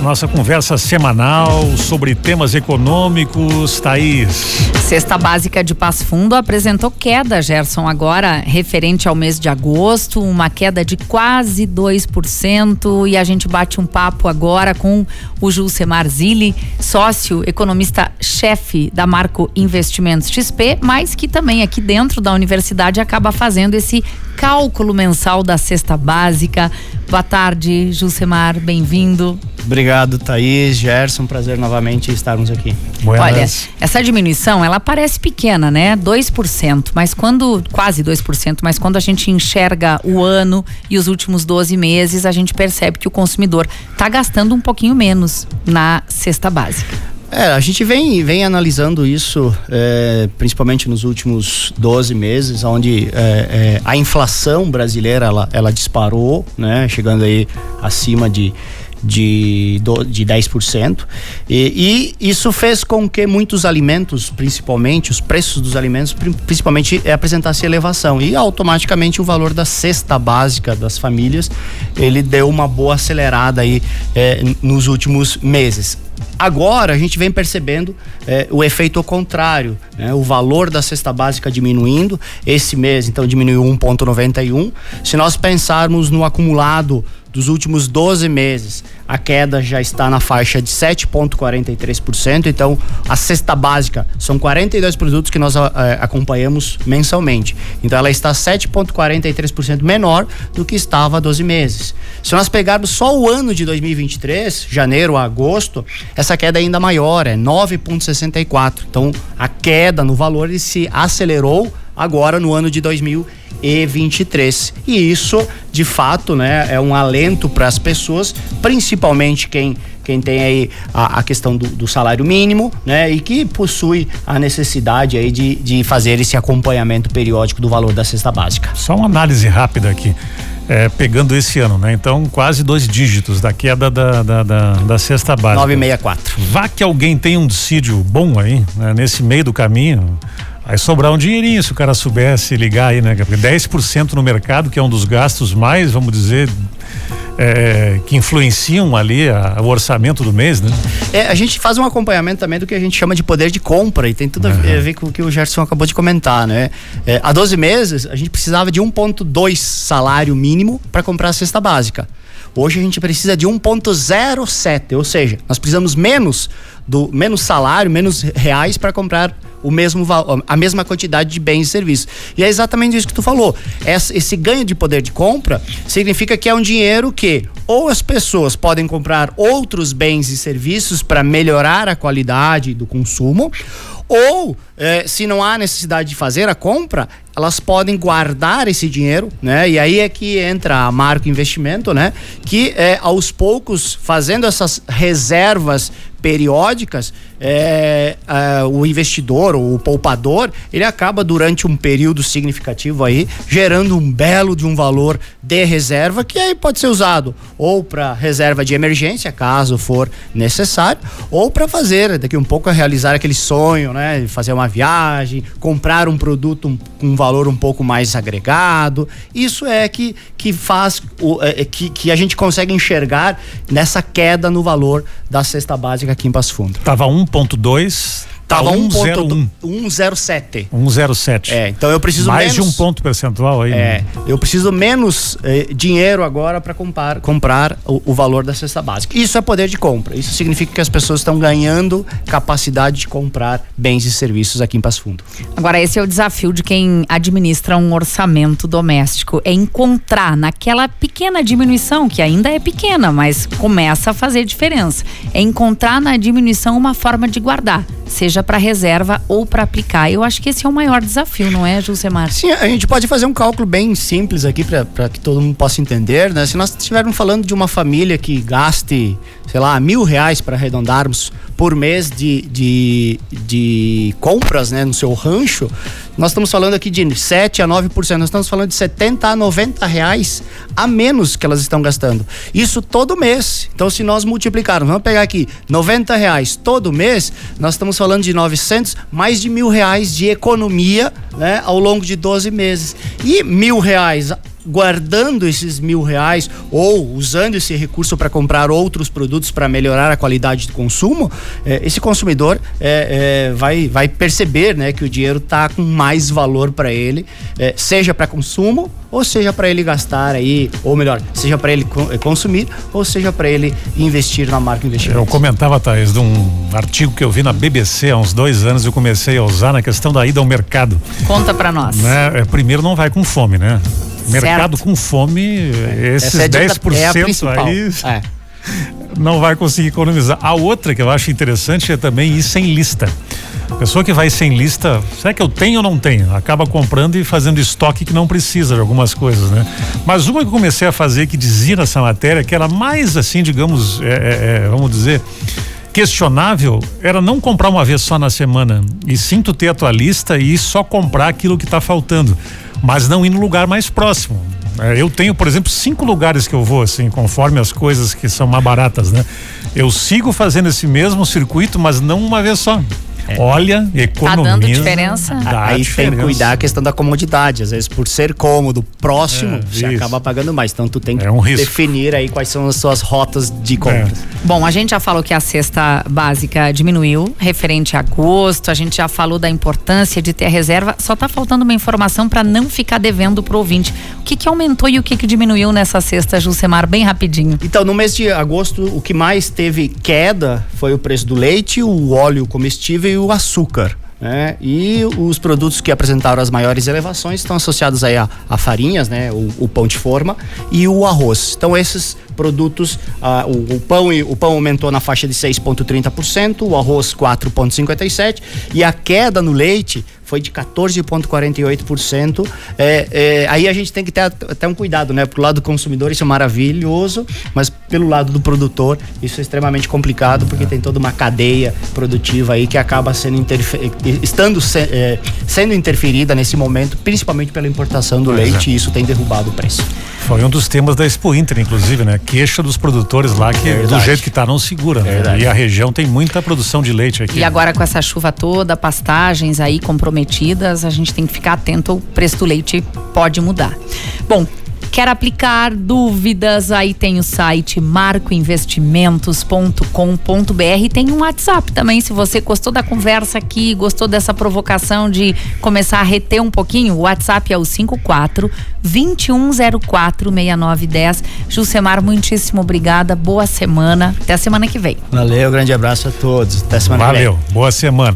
nossa conversa semanal sobre temas econômicos. Thaís. Cesta Básica de Passo Fundo apresentou queda, Gerson, agora referente ao mês de agosto, uma queda de quase 2%. E a gente bate um papo agora com o Julcemar Zilli, sócio, economista-chefe da Marco Investimentos XP, mas que também aqui dentro da universidade acaba fazendo esse cálculo mensal da cesta básica. Boa tarde, Jusemar, bem-vindo. Obrigado, Thaís, Gerson, prazer novamente estarmos aqui. Buenas. Olha, essa diminuição, ela parece pequena, né? 2%, mas quando, quase 2%, mas quando a gente enxerga o ano e os últimos 12 meses, a gente percebe que o consumidor está gastando um pouquinho menos na cesta básica. É, a gente vem, vem analisando isso, é, principalmente nos últimos 12 meses, onde é, é, a inflação brasileira ela, ela disparou, né, chegando aí acima de, de, de 10%. E, e isso fez com que muitos alimentos, principalmente, os preços dos alimentos, principalmente, apresentassem elevação. E automaticamente o valor da cesta básica das famílias, ele deu uma boa acelerada aí é, nos últimos meses Agora a gente vem percebendo é, o efeito contrário, né? o valor da cesta básica diminuindo. Esse mês, então, diminuiu 1,91. Se nós pensarmos no acumulado dos últimos 12 meses, a queda já está na faixa de 7,43%. Então, a cesta básica são 42 produtos que nós uh, acompanhamos mensalmente. Então, ela está 7,43% menor do que estava há 12 meses. Se nós pegarmos só o ano de 2023, janeiro a agosto, essa queda é ainda maior, é 9,64%. Então, a queda no valor se acelerou agora no ano de 2023. E isso, de fato, né, é um alento para as pessoas, principalmente quem quem tem aí a, a questão do, do, salário mínimo, né, e que possui a necessidade aí de, de fazer esse acompanhamento periódico do valor da cesta básica. Só uma análise rápida aqui. É, pegando esse ano, né? Então, quase dois dígitos da queda da, da, da, da cesta básica. 964. Vá que alguém tem um dissídio bom aí, né? nesse meio do caminho, Vai sobrar um dinheirinho se o cara soubesse ligar aí, né? Porque 10% no mercado, que é um dos gastos mais, vamos dizer, é, que influenciam ali a, o orçamento do mês, né? É, a gente faz um acompanhamento também do que a gente chama de poder de compra e tem tudo uhum. a ver com o que o Gerson acabou de comentar, né? É, há 12 meses a gente precisava de 1,2 salário mínimo para comprar a cesta básica. Hoje a gente precisa de 1,07, ou seja, nós precisamos menos do menos salário, menos reais para comprar o mesmo a mesma quantidade de bens e serviços. E é exatamente isso que tu falou. Esse ganho de poder de compra significa que é um dinheiro que ou as pessoas podem comprar outros bens e serviços para melhorar a qualidade do consumo, ou eh, se não há necessidade de fazer a compra, elas podem guardar esse dinheiro, né? E aí é que entra a Marco Investimento, né? Que é aos poucos fazendo essas reservas periódicas, é, é, o investidor ou o poupador, ele acaba durante um período significativo aí gerando um belo de um valor de reserva que aí pode ser usado ou para reserva de emergência, caso for necessário, ou para fazer daqui um pouco realizar aquele sonho, né? Fazer uma viagem, comprar um produto com um, um valor um pouco mais agregado. Isso é que, que faz o, é, é, que, que a gente consegue enxergar nessa queda no valor da cesta básica aqui em Passo Fundo. Tava 1.2 Tava 1.107. 107. 107. É, então eu preciso Mais menos, de um ponto percentual aí. É, né? eu preciso menos eh, dinheiro agora para comprar, comprar o, o, valor da cesta básica. Isso é poder de compra. Isso significa que as pessoas estão ganhando capacidade de comprar bens e serviços aqui em Passo Fundo. Agora esse é o desafio de quem administra um orçamento doméstico, é encontrar naquela pequena diminuição que ainda é pequena, mas começa a fazer diferença. É encontrar na diminuição uma forma de guardar seja para reserva ou para aplicar. Eu acho que esse é o maior desafio, não é, Jusemar? Sim, a gente pode fazer um cálculo bem simples aqui para que todo mundo possa entender, né? Se nós estivermos falando de uma família que gaste, sei lá, mil reais para arredondarmos por mês de, de, de compras né, no seu rancho, nós estamos falando aqui de 7 a 9%, nós estamos falando de 70 a 90 reais a menos que elas estão gastando. Isso todo mês. Então, se nós multiplicarmos, vamos pegar aqui 90 reais todo mês, nós estamos falando de 900, mais de mil reais de economia né, ao longo de 12 meses. E mil reais guardando esses mil reais ou usando esse recurso para comprar outros produtos para melhorar a qualidade do consumo, é, esse consumidor é, é, vai, vai perceber né, que o dinheiro está com mais valor para ele, é, seja para consumo ou seja para ele gastar aí, ou melhor, seja para ele consumir, ou seja para ele investir na marca investimento. Eu comentava, Thaís, de um artigo que eu vi na BBC há uns dois anos, eu comecei a usar na questão da ida ao mercado. Conta para nós. Né? É, primeiro não vai com fome, né? Mercado certo. com fome, esses é 10% é aí. É. Não vai conseguir economizar. A outra que eu acho interessante é também ir sem lista. Pessoa que vai sem lista, será que eu tenho ou não tenho? Acaba comprando e fazendo estoque que não precisa de algumas coisas, né? Mas uma que eu comecei a fazer que dizia nessa matéria que era mais assim, digamos, é, é, é vamos dizer, questionável era não comprar uma vez só na semana e sim tu ter a tua lista e só comprar aquilo que está faltando, mas não ir no lugar mais próximo. É, eu tenho, por exemplo, cinco lugares que eu vou, assim, conforme as coisas que são mais baratas, né? Eu sigo fazendo esse mesmo circuito, mas não uma vez só. É. Olha, economia. Tá dando diferença. Aí diferença. tem que cuidar a questão da comodidade. Às vezes, por ser cômodo, próximo, é, você isso. acaba pagando mais. Então, tu tem que é um definir aí quais são as suas rotas de compras. É. Bom, a gente já falou que a cesta básica diminuiu, referente a agosto. A gente já falou da importância de ter a reserva. Só tá faltando uma informação para não ficar devendo pro ouvinte. O que que aumentou e o que que diminuiu nessa cesta, Jusemar? Bem rapidinho. Então, no mês de agosto, o que mais teve queda foi o preço do leite, o óleo comestível e o açúcar. Né? E os produtos que apresentaram as maiores elevações estão associados aí a, a farinhas, né? O, o, pão de forma e o arroz. Então esses produtos, ah, o, o, pão o pão aumentou na faixa de 6,30%, o arroz 4,57% e a queda no leite foi de 14,48%. É, é, aí a gente tem que ter até um cuidado, né? Pro lado do consumidor isso é maravilhoso, mas pelo lado do produtor isso é extremamente complicado porque tem toda uma cadeia produtiva aí que acaba sendo estando se, é, sendo interferida nesse momento, principalmente pela importação do leite, e isso tem derrubado o preço. Foi um dos temas da Expo Inter, inclusive, né? Queixa dos produtores lá que do jeito que tá não segura, né? E a região tem muita produção de leite aqui. E agora com essa chuva toda, pastagens aí comprometidas, a gente tem que ficar atento, o preço do leite pode mudar. Bom, Quer aplicar dúvidas? Aí tem o site marcoinvestimentos.com.br. Tem um WhatsApp também. Se você gostou da conversa aqui, gostou dessa provocação de começar a reter um pouquinho, o WhatsApp é o 54 2104 6910. Jusemar, muitíssimo obrigada. Boa semana. Até a semana que vem. Valeu, grande abraço a todos. Até semana Valeu. que vem. Valeu. Boa semana.